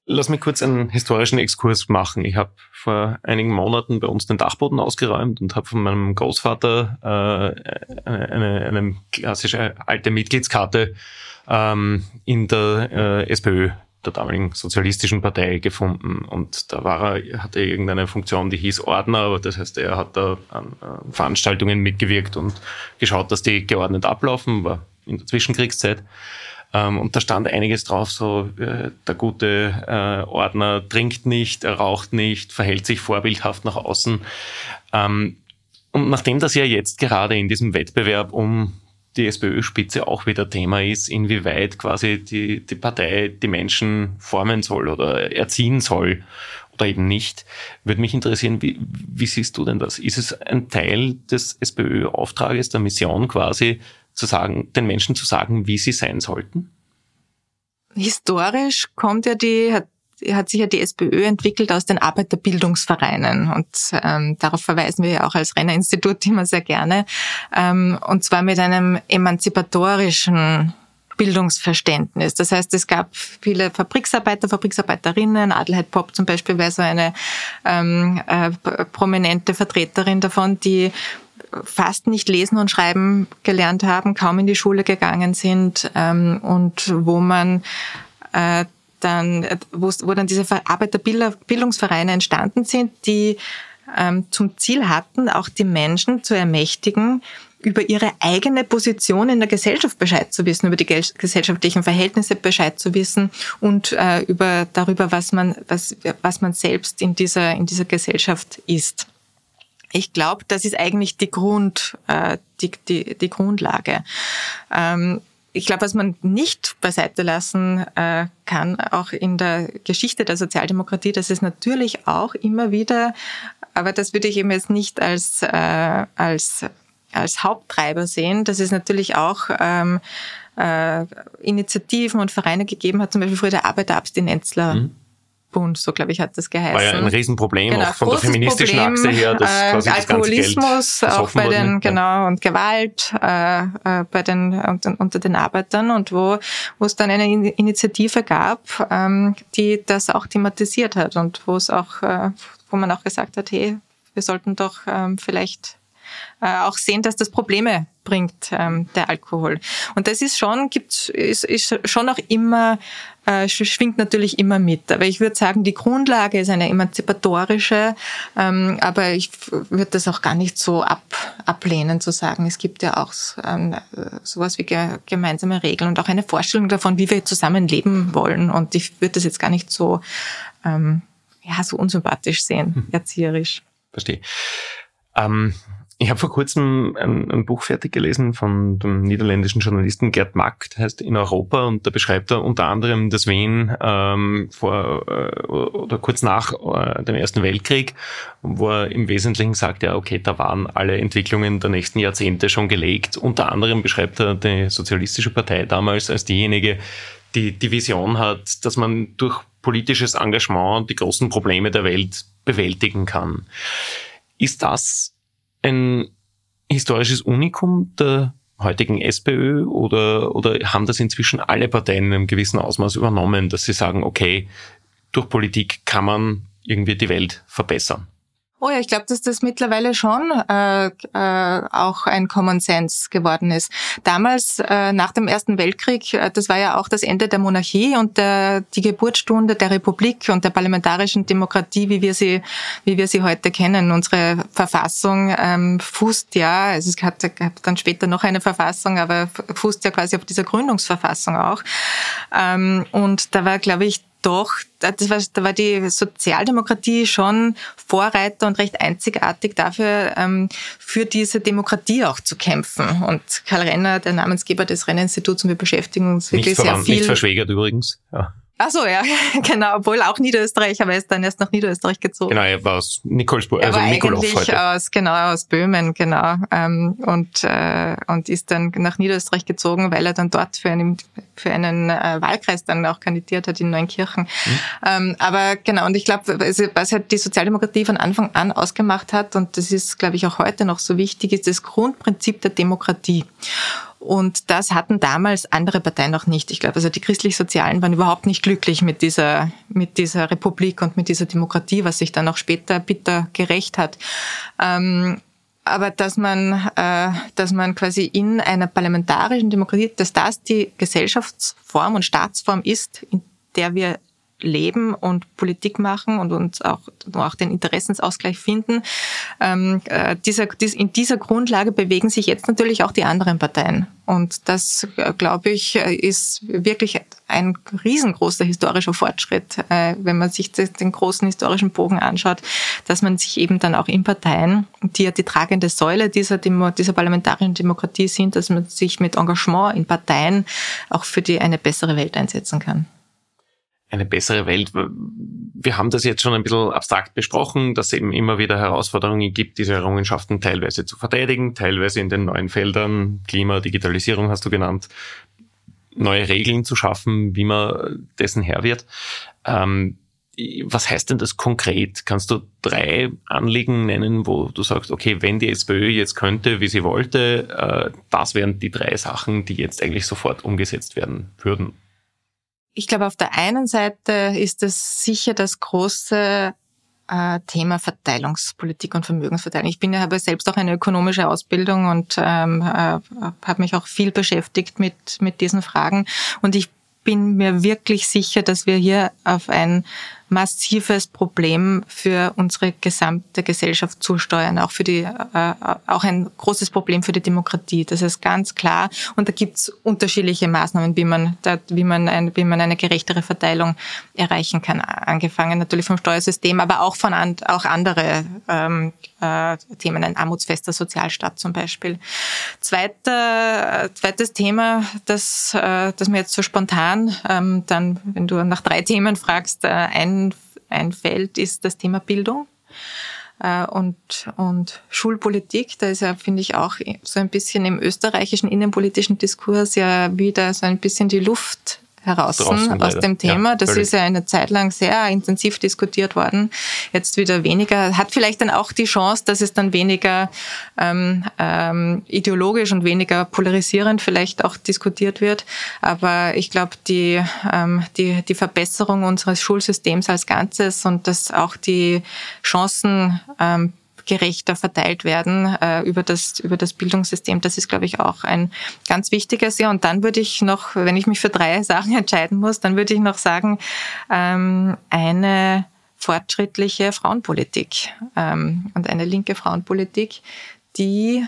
[SPEAKER 3] Lass mich kurz einen historischen Exkurs machen. Ich habe vor einigen Monaten bei uns den Dachboden ausgeräumt und habe von meinem Großvater äh, eine, eine klassische alte Mitgliedskarte ähm, in der äh, SPÖ, der damaligen sozialistischen Partei, gefunden. Und da war er, hatte irgendeine Funktion, die hieß Ordner, aber das heißt, er hat da an äh, Veranstaltungen mitgewirkt und geschaut, dass die geordnet ablaufen, war in der Zwischenkriegszeit. Ähm, und da stand einiges drauf, so äh, der gute äh, Ordner trinkt nicht, er raucht nicht, verhält sich vorbildhaft nach außen. Ähm, und nachdem das ja jetzt gerade in diesem Wettbewerb um die SPÖ-Spitze auch wieder Thema ist, inwieweit quasi die, die Partei die Menschen formen soll oder erziehen soll oder eben nicht, würde mich interessieren, wie, wie siehst du denn das? Ist es ein Teil des SPÖ-Auftrages, der Mission quasi, zu sagen, den Menschen zu sagen, wie sie sein sollten?
[SPEAKER 2] Historisch kommt ja die, hat, hat sich ja die SPÖ entwickelt aus den Arbeiterbildungsvereinen und ähm, darauf verweisen wir ja auch als Renner-Institut immer sehr gerne ähm, und zwar mit einem emanzipatorischen Bildungsverständnis. Das heißt, es gab viele Fabriksarbeiter, Fabriksarbeiterinnen. Adelheid Popp zum Beispiel wäre so eine ähm, äh, prominente Vertreterin davon, die fast nicht lesen und schreiben gelernt haben, kaum in die Schule gegangen sind ähm, und wo man äh, dann, wo, wo dann diese Arbeiterbildungsvereine entstanden sind, die ähm, zum Ziel hatten, auch die Menschen zu ermächtigen, über ihre eigene Position in der Gesellschaft Bescheid zu wissen, über die gesellschaftlichen Verhältnisse Bescheid zu wissen und äh, über darüber, was man was was man selbst in dieser in dieser Gesellschaft ist. Ich glaube, das ist eigentlich die Grund, äh, die, die, die Grundlage. Ähm, ich glaube, was man nicht beiseite lassen äh, kann, auch in der Geschichte der Sozialdemokratie, dass es natürlich auch immer wieder, aber das würde ich eben jetzt nicht als, äh, als, als Haupttreiber sehen, dass es natürlich auch ähm, äh, Initiativen und Vereine gegeben hat, zum Beispiel früher der Arbeiterabstinenzler. Mhm. Bund, so glaube ich, hat das geheißen. War
[SPEAKER 3] ja ein Riesenproblem, genau, auch von der feministischen Problem, Achse her. Dass äh, quasi
[SPEAKER 2] Alkoholismus, das auch bei den, genau, und Gewalt äh, äh, bei den unter, unter den Arbeitern und wo, wo es dann eine Initiative gab, ähm, die das auch thematisiert hat und wo es auch, äh, wo man auch gesagt hat, hey, wir sollten doch ähm, vielleicht äh, auch sehen, dass das Probleme bringt, ähm, der Alkohol. Und das ist schon, gibt's, ist, ist schon auch immer, äh, schwingt natürlich immer mit. Aber ich würde sagen, die Grundlage ist eine emanzipatorische, ähm, aber ich würde das auch gar nicht so ab, ablehnen zu sagen. Es gibt ja auch ähm, sowas wie ge gemeinsame Regeln und auch eine Vorstellung davon, wie wir zusammen leben wollen. Und ich würde das jetzt gar nicht so, ähm, ja, so unsympathisch sehen, hm. erzieherisch.
[SPEAKER 3] Verstehe. Ähm, ich habe vor kurzem ein, ein, Buch fertig gelesen von dem niederländischen Journalisten Gerd Mack, heißt In Europa, und da beschreibt er unter anderem das Wien ähm, vor äh, oder kurz nach äh, dem Ersten Weltkrieg, wo er im Wesentlichen sagt, ja, okay, da waren alle Entwicklungen der nächsten Jahrzehnte schon gelegt. Unter anderem beschreibt er die Sozialistische Partei damals als diejenige, die die Vision hat, dass man durch politisches Engagement die großen Probleme der Welt bewältigen kann. Ist das ein historisches Unikum der heutigen SPÖ oder, oder haben das inzwischen alle Parteien in einem gewissen Ausmaß übernommen, dass sie sagen, okay, durch Politik kann man irgendwie die Welt verbessern?
[SPEAKER 2] Oh ja, ich glaube, dass das mittlerweile schon äh, äh, auch ein Common Sense geworden ist. Damals, äh, nach dem Ersten Weltkrieg, äh, das war ja auch das Ende der Monarchie und der, die Geburtsstunde der Republik und der parlamentarischen Demokratie, wie wir sie, wie wir sie heute kennen. Unsere Verfassung ähm, fußt ja, also es hat, hat dann später noch eine Verfassung, aber fußt ja quasi auf dieser Gründungsverfassung auch. Ähm, und da war, glaube ich, doch, das war, da war die Sozialdemokratie schon Vorreiter und recht einzigartig dafür, ähm, für diese Demokratie auch zu kämpfen. Und Karl Renner, der Namensgeber des Renner-Instituts, und wir beschäftigen uns wirklich
[SPEAKER 3] nicht
[SPEAKER 2] sehr viel.
[SPEAKER 3] Nicht verschwägert übrigens. Ja.
[SPEAKER 2] Ach so, ja, [laughs] genau, obwohl auch Niederösterreich, aber er ist dann erst nach Niederösterreich gezogen.
[SPEAKER 3] Genau, er war aus Nikolsburg, also Nikolov
[SPEAKER 2] heute. aus, genau, aus Böhmen, genau, ähm, und, äh, und ist dann nach Niederösterreich gezogen, weil er dann dort für einen, für einen äh, Wahlkreis dann auch kandidiert hat in Neunkirchen. Mhm. Ähm, aber genau, und ich glaube, was halt die Sozialdemokratie von Anfang an ausgemacht hat, und das ist, glaube ich, auch heute noch so wichtig, ist das Grundprinzip der Demokratie. Und das hatten damals andere Parteien noch nicht. Ich glaube, also die christlich-sozialen waren überhaupt nicht glücklich mit dieser, mit dieser Republik und mit dieser Demokratie, was sich dann auch später bitter gerecht hat. Ähm, aber dass man, äh, dass man quasi in einer parlamentarischen Demokratie, dass das die Gesellschaftsform und Staatsform ist, in der wir leben und Politik machen und uns auch, auch den Interessensausgleich finden. Ähm, äh, dieser, dies, in dieser Grundlage bewegen sich jetzt natürlich auch die anderen Parteien. Und das, äh, glaube ich, äh, ist wirklich ein riesengroßer historischer Fortschritt, äh, wenn man sich den großen historischen Bogen anschaut, dass man sich eben dann auch in Parteien, die ja die tragende Säule dieser, Demo, dieser parlamentarischen Demokratie sind, dass man sich mit Engagement in Parteien auch für die eine bessere Welt einsetzen kann
[SPEAKER 3] eine bessere Welt. Wir haben das jetzt schon ein bisschen abstrakt besprochen, dass es eben immer wieder Herausforderungen gibt, diese Errungenschaften teilweise zu verteidigen, teilweise in den neuen Feldern, Klima, Digitalisierung hast du genannt, neue Regeln zu schaffen, wie man dessen Herr wird. Ähm, was heißt denn das konkret? Kannst du drei Anliegen nennen, wo du sagst, okay, wenn die SPÖ jetzt könnte, wie sie wollte, äh, das wären die drei Sachen, die jetzt eigentlich sofort umgesetzt werden würden?
[SPEAKER 2] Ich glaube, auf der einen Seite ist es sicher das große äh, Thema Verteilungspolitik und Vermögensverteilung. Ich bin ja habe selbst auch eine ökonomische Ausbildung und ähm, äh, habe mich auch viel beschäftigt mit mit diesen Fragen und ich bin mir wirklich sicher, dass wir hier auf ein massives Problem für unsere gesamte Gesellschaft zusteuern, auch für die, äh, auch ein großes Problem für die Demokratie. Das ist ganz klar. Und da gibt's unterschiedliche Maßnahmen, wie man, da, wie man, ein, wie man eine gerechtere Verteilung erreichen kann. Angefangen natürlich vom Steuersystem, aber auch von an, auch andere ähm, äh, Themen, ein armutsfester Sozialstaat zum Beispiel. Zweiter, zweites Thema, das, äh, das mir jetzt so spontan, ähm, dann, wenn du nach drei Themen fragst, äh, ein ein, Feld ist das Thema Bildung äh, und, und Schulpolitik. Da ist ja, finde ich, auch so ein bisschen im österreichischen innenpolitischen Diskurs ja wieder so ein bisschen die Luft heraus Draußen, aus dem Thema. Ja, das ist ja eine Zeit lang sehr intensiv diskutiert worden. Jetzt wieder weniger. Hat vielleicht dann auch die Chance, dass es dann weniger ähm, ähm, ideologisch und weniger polarisierend vielleicht auch diskutiert wird. Aber ich glaube, die, ähm, die, die Verbesserung unseres Schulsystems als Ganzes und dass auch die Chancen ähm, gerechter verteilt werden äh, über das über das Bildungssystem. Das ist, glaube ich, auch ein ganz wichtiges. Ja, und dann würde ich noch, wenn ich mich für drei [laughs] Sachen entscheiden muss, dann würde ich noch sagen, ähm, eine fortschrittliche Frauenpolitik ähm, und eine linke Frauenpolitik, die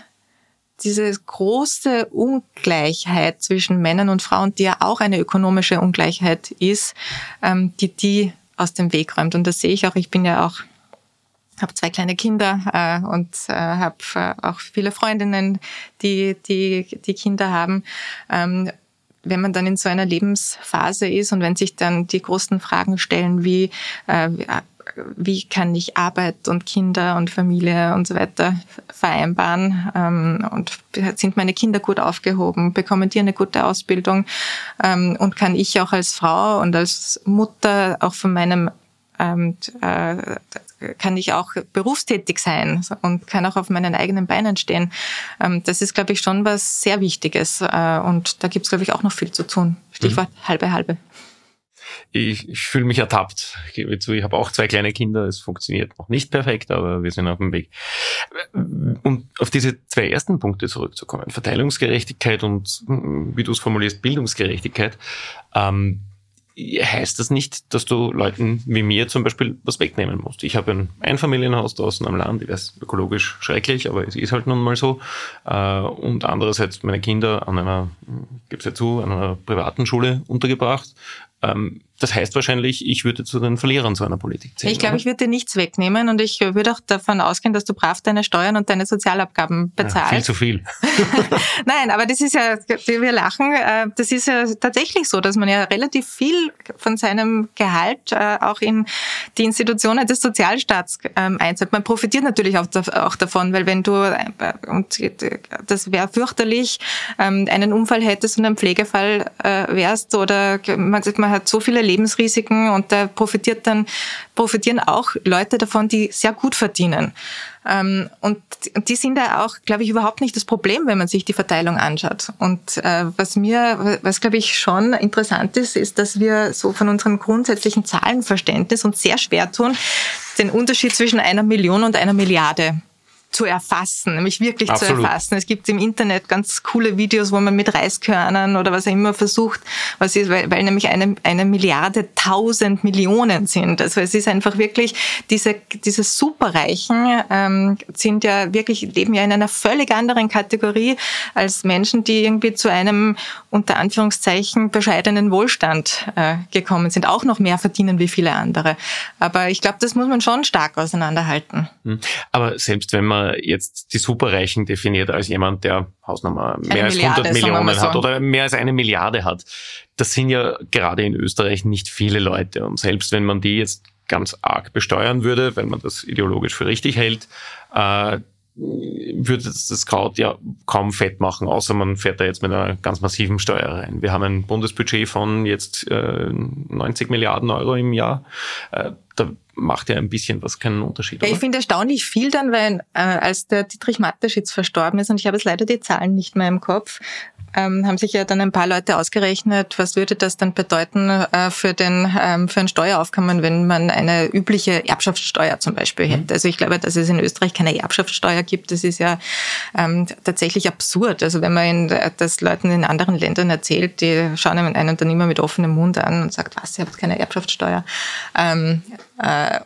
[SPEAKER 2] diese große Ungleichheit zwischen Männern und Frauen, die ja auch eine ökonomische Ungleichheit ist, ähm, die die aus dem Weg räumt. Und das sehe ich auch. Ich bin ja auch habe zwei kleine Kinder äh, und äh, habe äh, auch viele Freundinnen, die die die Kinder haben. Ähm, wenn man dann in so einer Lebensphase ist und wenn sich dann die großen Fragen stellen wie äh, wie kann ich Arbeit und Kinder und Familie und so weiter vereinbaren ähm, und sind meine Kinder gut aufgehoben, bekommen die eine gute Ausbildung ähm, und kann ich auch als Frau und als Mutter auch von meinem ähm, äh, kann ich auch berufstätig sein und kann auch auf meinen eigenen Beinen stehen. Ähm, das ist, glaube ich, schon was sehr Wichtiges. Äh, und da gibt es, glaube ich, auch noch viel zu tun. Stichwort mhm. halbe halbe
[SPEAKER 3] ich, ich fühle mich ertappt. Ich gebe zu, ich habe auch zwei kleine Kinder. Es funktioniert noch nicht perfekt, aber wir sind auf dem Weg. Um auf diese zwei ersten Punkte zurückzukommen, Verteilungsgerechtigkeit und, wie du es formulierst, Bildungsgerechtigkeit, ähm, heißt das nicht, dass du Leuten wie mir zum Beispiel was wegnehmen musst. Ich habe ein Einfamilienhaus draußen am Land, ich weiß, ökologisch schrecklich, aber es ist halt nun mal so. Äh, und andererseits meine Kinder an einer, ich es ja zu, an einer privaten Schule untergebracht. Das heißt wahrscheinlich, ich würde zu den Verlierern so einer Politik zählen.
[SPEAKER 2] Ich glaube, ich würde dir nichts wegnehmen und ich würde auch davon ausgehen, dass du brav deine Steuern und deine Sozialabgaben bezahlst. Ja,
[SPEAKER 3] viel zu viel. [laughs]
[SPEAKER 2] Nein, aber das ist ja, wir lachen, äh, das ist ja tatsächlich so, dass man ja relativ viel von seinem Gehalt äh, auch in die Institutionen des Sozialstaats ähm, einzahlt. Man profitiert natürlich auch davon, weil wenn du, äh, und das wäre fürchterlich, ähm, einen Unfall hättest und ein Pflegefall wärst oder man, man hat so viele Lebensrisiken und da profitiert dann, profitieren auch Leute davon, die sehr gut verdienen. Ähm, und die sind ja auch, glaube ich, überhaupt nicht das Problem, wenn man sich die Verteilung anschaut. Und äh, was mir, was glaube ich schon interessant ist, ist, dass wir so von unserem grundsätzlichen Zahlenverständnis uns sehr schwer tun, den Unterschied zwischen einer Million und einer Milliarde zu erfassen, nämlich wirklich Absolut. zu erfassen. Es gibt im Internet ganz coole Videos, wo man mit Reiskörnern oder was auch immer versucht, was ist, weil, weil nämlich eine, eine Milliarde tausend Millionen sind. Also es ist einfach wirklich, diese, diese Superreichen ähm, sind ja wirklich, leben ja in einer völlig anderen Kategorie als Menschen, die irgendwie zu einem unter Anführungszeichen bescheidenen Wohlstand äh, gekommen sind, auch noch mehr verdienen wie viele andere. Aber ich glaube, das muss man schon stark auseinanderhalten.
[SPEAKER 3] Hm. Aber selbst wenn man jetzt die Superreichen definiert als jemand, der Hausnummer mehr eine als Milliarde, 100 Millionen so. hat oder mehr als eine Milliarde hat. Das sind ja gerade in Österreich nicht viele Leute. Und selbst wenn man die jetzt ganz arg besteuern würde, wenn man das ideologisch für richtig hält, äh, würde das Kraut ja kaum fett machen, außer man fährt da jetzt mit einer ganz massiven Steuer rein. Wir haben ein Bundesbudget von jetzt äh, 90 Milliarden Euro im Jahr. Äh, da macht ja ein bisschen was keinen Unterschied.
[SPEAKER 2] Ja, ich finde erstaunlich viel dann, weil äh, als der Dietrich Mateschitz verstorben ist, und ich habe jetzt leider die Zahlen nicht mehr im Kopf, ähm, haben sich ja dann ein paar Leute ausgerechnet, was würde das dann bedeuten äh, für den ähm, für ein Steueraufkommen, wenn man eine übliche Erbschaftssteuer zum Beispiel mhm. hätte. Also ich glaube, dass es in Österreich keine Erbschaftssteuer gibt, das ist ja ähm, tatsächlich absurd. Also wenn man in, das Leuten in anderen Ländern erzählt, die schauen einen dann immer mit offenem Mund an und sagt, was, ihr habt keine Erbschaftssteuer. Ähm, äh,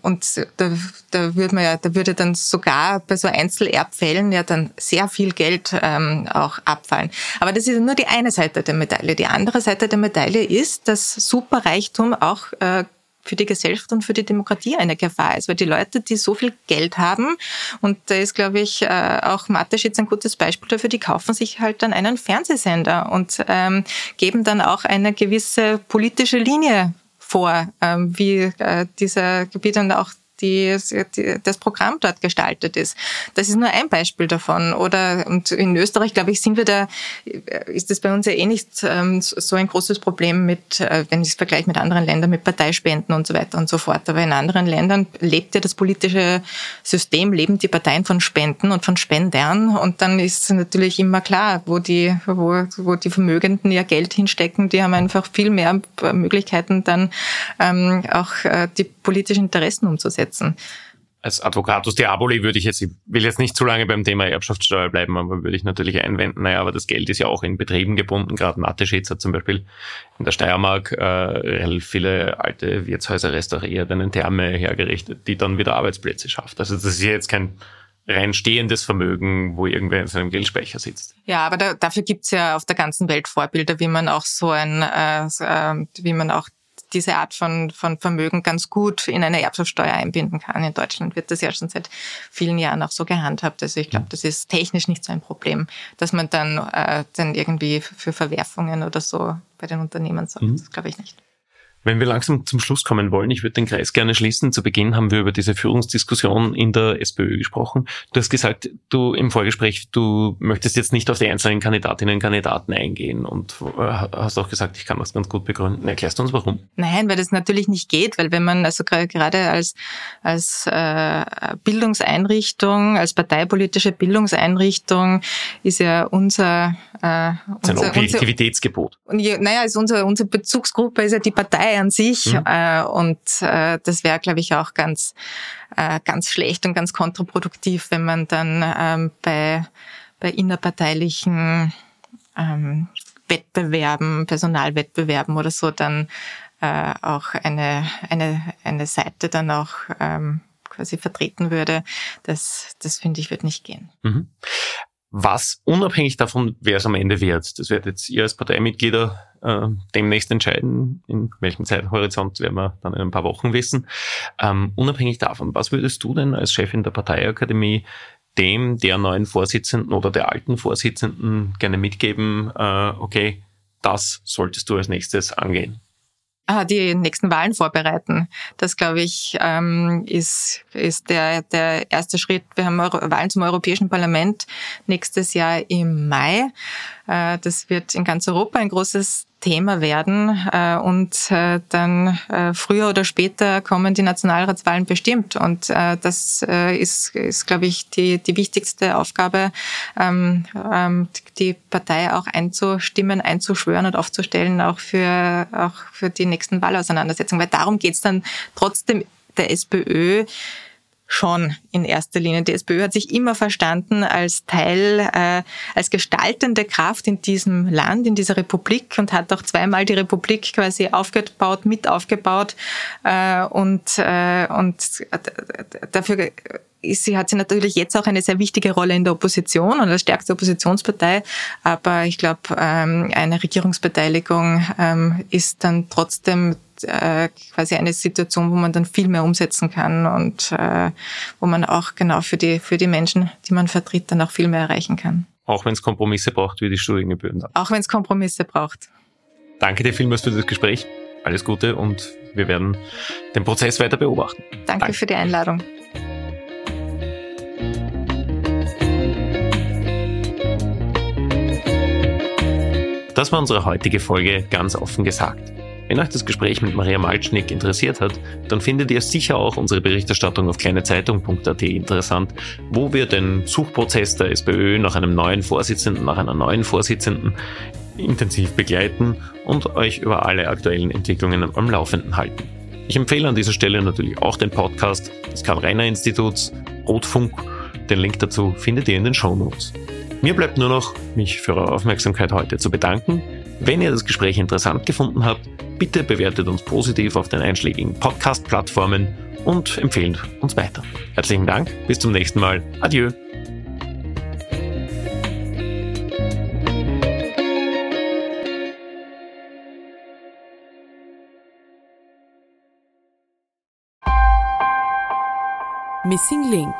[SPEAKER 2] und da, da würde man ja, da würde dann sogar bei so Einzelerbfällen ja dann sehr viel Geld ähm, auch abfallen. Aber das ist nur die eine Seite der Medaille. Die andere Seite der Medaille ist, dass Superreichtum auch äh, für die Gesellschaft und für die Demokratie eine Gefahr ist, weil die Leute, die so viel Geld haben, und da ist, glaube ich, äh, auch Mateschitz ein gutes Beispiel dafür, die kaufen sich halt dann einen Fernsehsender und ähm, geben dann auch eine gewisse politische Linie vor, ähm, wie äh, dieser Gebiet dann auch die, die, das Programm dort gestaltet ist. Das ist nur ein Beispiel davon. Oder und in Österreich, glaube ich, sind wir da, ist das bei uns ja eh nicht ähm, so ein großes Problem mit, äh, wenn ich es vergleiche mit anderen Ländern, mit Parteispenden und so weiter und so fort. Aber in anderen Ländern lebt ja das politische System, leben die Parteien von Spenden und von Spendern. Und dann ist natürlich immer klar, wo die, wo, wo die Vermögenden ihr Geld hinstecken, die haben einfach viel mehr Möglichkeiten, dann ähm, auch äh, die politischen Interessen umzusetzen.
[SPEAKER 3] Als Advocatus Diaboli würde ich jetzt, ich will jetzt nicht zu lange beim Thema Erbschaftssteuer bleiben, aber würde ich natürlich einwenden, naja, aber das Geld ist ja auch in Betrieben gebunden. Gerade Mateschitz hat zum Beispiel in der Steiermark äh, relativ viele alte Wirtshäuser restauriert, eine Therme hergerichtet, die dann wieder Arbeitsplätze schafft. Also das ist jetzt kein rein stehendes Vermögen, wo irgendwer in seinem Geldspeicher sitzt.
[SPEAKER 2] Ja, aber da, dafür gibt's ja auf der ganzen Welt Vorbilder, wie man auch so ein, äh, äh wie man auch diese Art von, von Vermögen ganz gut in eine Erbschaftssteuer einbinden kann. In Deutschland wird das ja schon seit vielen Jahren auch so gehandhabt. Also ich glaube, das ist technisch nicht so ein Problem, dass man dann, äh, dann irgendwie für Verwerfungen oder so bei den Unternehmen sorgt. Mhm. Das glaube ich nicht.
[SPEAKER 3] Wenn wir langsam zum Schluss kommen wollen, ich würde den Kreis gerne schließen. Zu Beginn haben wir über diese Führungsdiskussion in der SPÖ gesprochen. Du hast gesagt, du im Vorgespräch, du möchtest jetzt nicht auf die einzelnen Kandidatinnen und Kandidaten eingehen und äh, hast auch gesagt, ich kann das ganz gut begründen. Erklärst du uns warum?
[SPEAKER 2] Nein, weil das natürlich nicht geht, weil wenn man also gerade als, als äh, Bildungseinrichtung, als parteipolitische Bildungseinrichtung ist ja unser,
[SPEAKER 3] äh, unser, ein Objektivitätsgebot.
[SPEAKER 2] Unser, naja, ist unser, unsere Bezugsgruppe ist ja die Partei an sich. Mhm. Äh, und äh, das wäre, glaube ich, auch ganz, äh, ganz schlecht und ganz kontraproduktiv, wenn man dann ähm, bei, bei innerparteilichen ähm, Wettbewerben, Personalwettbewerben oder so dann äh, auch eine, eine, eine Seite dann auch ähm, quasi vertreten würde. Das, das finde ich, wird nicht gehen. Mhm
[SPEAKER 3] was unabhängig davon, wer es am Ende wird, das werdet jetzt ihr als Parteimitglieder äh, demnächst entscheiden, in welchem Zeithorizont werden wir dann in ein paar Wochen wissen. Ähm, unabhängig davon, was würdest du denn als Chefin der Parteiakademie dem der neuen Vorsitzenden oder der alten Vorsitzenden gerne mitgeben, äh, okay, das solltest du als nächstes angehen?
[SPEAKER 2] Ah, die nächsten Wahlen vorbereiten. Das, glaube ich, ähm, ist, ist der, der erste Schritt. Wir haben Wahlen zum Europäischen Parlament nächstes Jahr im Mai. Äh, das wird in ganz Europa ein großes Thema werden äh, und äh, dann früher oder später kommen die Nationalratswahlen bestimmt. Und das ist, ist glaube ich, die, die wichtigste Aufgabe, ähm, ähm, die Partei auch einzustimmen, einzuschwören und aufzustellen, auch für, auch für die nächsten Wahlauseinandersetzungen, weil darum geht's dann trotzdem der SPÖ schon in erster Linie. Die SPÖ hat sich immer verstanden als Teil, äh, als gestaltende Kraft in diesem Land, in dieser Republik und hat auch zweimal die Republik quasi aufgebaut, mit aufgebaut äh, und, äh, und dafür sie, hat sie natürlich jetzt auch eine sehr wichtige Rolle in der Opposition und als stärkste Oppositionspartei. Aber ich glaube, ähm, eine Regierungsbeteiligung ähm, ist dann trotzdem äh, quasi eine Situation, wo man dann viel mehr umsetzen kann und äh, wo man auch genau für die, für die Menschen, die man vertritt, dann auch viel mehr erreichen kann.
[SPEAKER 3] Auch wenn es Kompromisse braucht, wie die Studiengebühren.
[SPEAKER 2] Auch wenn es Kompromisse braucht.
[SPEAKER 3] Danke dir vielmals für das Gespräch. Alles Gute und wir werden den Prozess weiter beobachten.
[SPEAKER 2] Danke, Danke. für die Einladung.
[SPEAKER 3] Das war unsere heutige Folge ganz offen gesagt. Wenn euch das Gespräch mit Maria Malcznik interessiert hat, dann findet ihr sicher auch unsere Berichterstattung auf kleinezeitung.at interessant, wo wir den Suchprozess der SPÖ nach einem neuen Vorsitzenden, nach einer neuen Vorsitzenden intensiv begleiten und euch über alle aktuellen Entwicklungen am Laufenden halten. Ich empfehle an dieser Stelle natürlich auch den Podcast des Karl-Reiner-Instituts Rotfunk. Den Link dazu findet ihr in den Show Notes. Mir bleibt nur noch, mich für eure Aufmerksamkeit heute zu bedanken. Wenn ihr das Gespräch interessant gefunden habt, bitte bewertet uns positiv auf den einschlägigen Podcast-Plattformen und empfehlt uns weiter. Herzlichen Dank, bis zum nächsten Mal. Adieu.
[SPEAKER 1] Missing Link